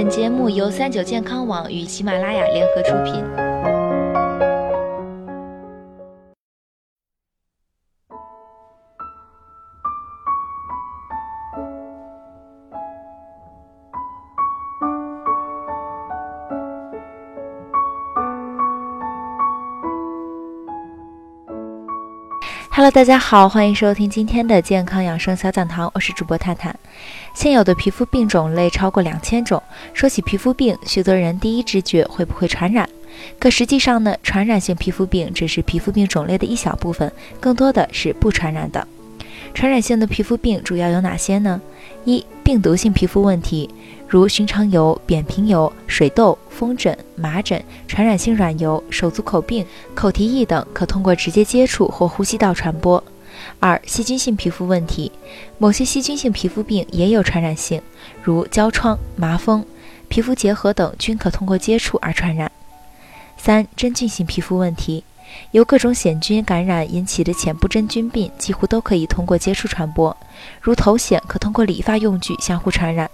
本节目由三九健康网与喜马拉雅联合出品。Hello，大家好，欢迎收听今天的健康养生小讲堂，我是主播探探。现有的皮肤病种类超过两千种，说起皮肤病，许多人第一直觉会不会传染？可实际上呢，传染性皮肤病只是皮肤病种类的一小部分，更多的是不传染的。传染性的皮肤病主要有哪些呢？一、病毒性皮肤问题，如寻常疣、扁平疣、水痘、风疹、麻疹、传染性软疣、手足口病、口蹄疫等，可通过直接接触或呼吸道传播。二、细菌性皮肤问题，某些细菌性皮肤病也有传染性，如焦疮、麻风、皮肤结核等，均可通过接触而传染。三、真菌性皮肤问题。由各种癣菌感染引起的浅部真菌病，几乎都可以通过接触传播，如头癣可通过理发用具相互传染，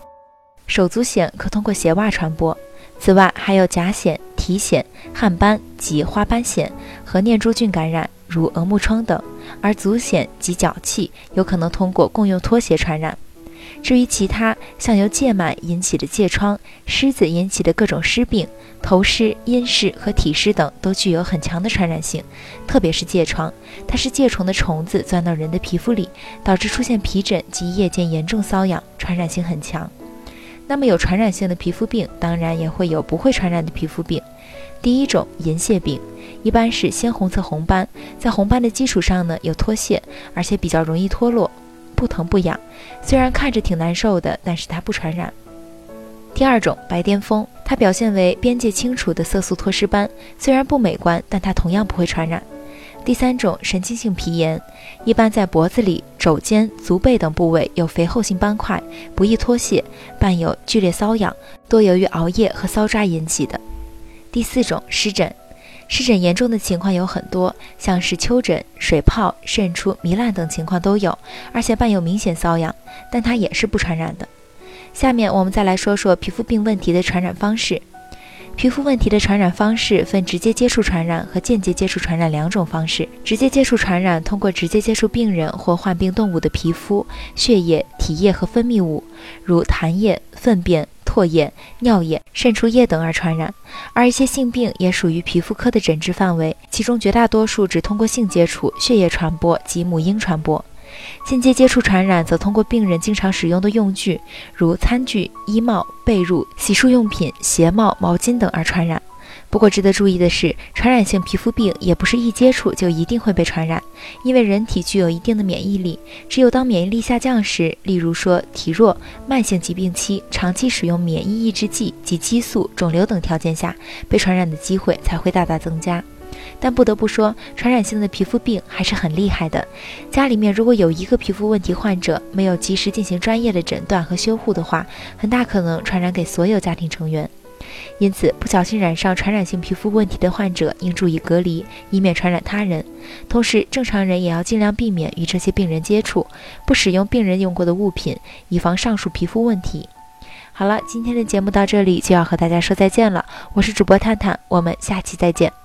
手足癣可通过鞋袜传播。此外，还有甲癣、体癣、汗斑及花斑癣和念珠菌感染，如鹅木疮等；而足癣及脚气有可能通过共用拖鞋传染。至于其他像由疥螨引起的疥疮、虱子引起的各种虱病、头虱、阴虱和体虱等，都具有很强的传染性。特别是疥疮，它是疥虫的虫子钻到人的皮肤里，导致出现皮疹及夜间严重瘙痒，传染性很强。那么有传染性的皮肤病，当然也会有不会传染的皮肤病。第一种银屑病，一般是鲜红色红斑，在红斑的基础上呢有脱屑，而且比较容易脱落。不疼不痒，虽然看着挺难受的，但是它不传染。第二种白癜风，它表现为边界清楚的色素脱失斑，虽然不美观，但它同样不会传染。第三种神经性皮炎，一般在脖子里、肘尖、足背等部位有肥厚性斑块，不易脱屑，伴有剧烈瘙痒，多由于熬夜和搔抓引起的。第四种湿疹。湿疹严重的情况有很多，像是丘疹、水泡、渗出、糜烂等情况都有，而且伴有明显瘙痒，但它也是不传染的。下面我们再来说说皮肤病问题的传染方式。皮肤问题的传染方式分直接接触传染和间接接触传染两种方式。直接接触传染通过直接接触病人或患病动物的皮肤、血液、体液和分泌物，如痰液、粪便。唾液、尿液、渗出液等而传染，而一些性病也属于皮肤科的诊治范围，其中绝大多数只通过性接触、血液传播及母婴传播。间接接触传染则通过病人经常使用的用具，如餐具、衣帽、被褥、洗漱用品、鞋帽、毛巾等而传染。不过，值得注意的是，传染性皮肤病也不是一接触就一定会被传染，因为人体具有一定的免疫力，只有当免疫力下降时，例如说体弱、慢性疾病期、长期使用免疫抑制剂及激素、肿瘤等条件下，被传染的机会才会大大增加。但不得不说，传染性的皮肤病还是很厉害的。家里面如果有一个皮肤问题患者，没有及时进行专业的诊断和修护的话，很大可能传染给所有家庭成员。因此，不小心染上传染性皮肤问题的患者应注意隔离，以免传染他人。同时，正常人也要尽量避免与这些病人接触，不使用病人用过的物品，以防上述皮肤问题。好了，今天的节目到这里就要和大家说再见了。我是主播探探，我们下期再见。